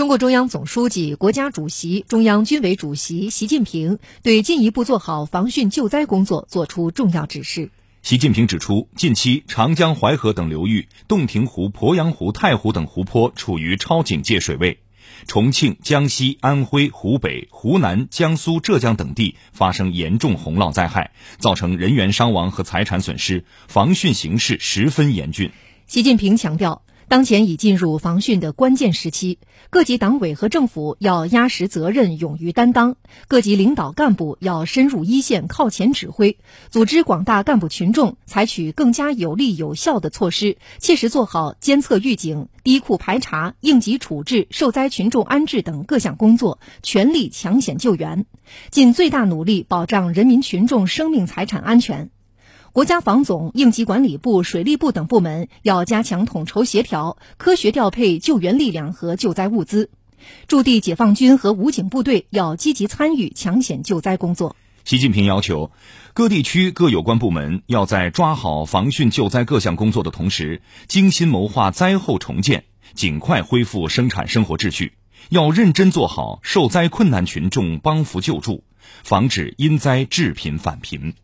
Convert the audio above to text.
中共中央总书记、国家主席、中央军委主席习近平对进一步做好防汛救灾工作作出重要指示。习近平指出，近期长江、淮河等流域、洞庭湖、鄱阳湖、太湖等湖泊处于超警戒水位，重庆、江西、安徽、湖北、湖南、江苏、浙江等地发生严重洪涝灾害，造成人员伤亡和财产损失，防汛形势十分严峻。习近平强调。当前已进入防汛的关键时期，各级党委和政府要压实责任，勇于担当；各级领导干部要深入一线，靠前指挥，组织广大干部群众采取更加有力有效的措施，切实做好监测预警、低库排查、应急处置、受灾群众安置等各项工作，全力抢险救援，尽最大努力保障人民群众生命财产安全。国家防总、应急管理部、水利部等部门要加强统筹协调，科学调配救援力量和救灾物资。驻地解放军和武警部队要积极参与抢险救灾工作。习近平要求，各地区各有关部门要在抓好防汛救灾各项工作的同时，精心谋划灾后重建，尽快恢复生产生活秩序。要认真做好受灾困难群众帮扶救助，防止因灾致贫返贫。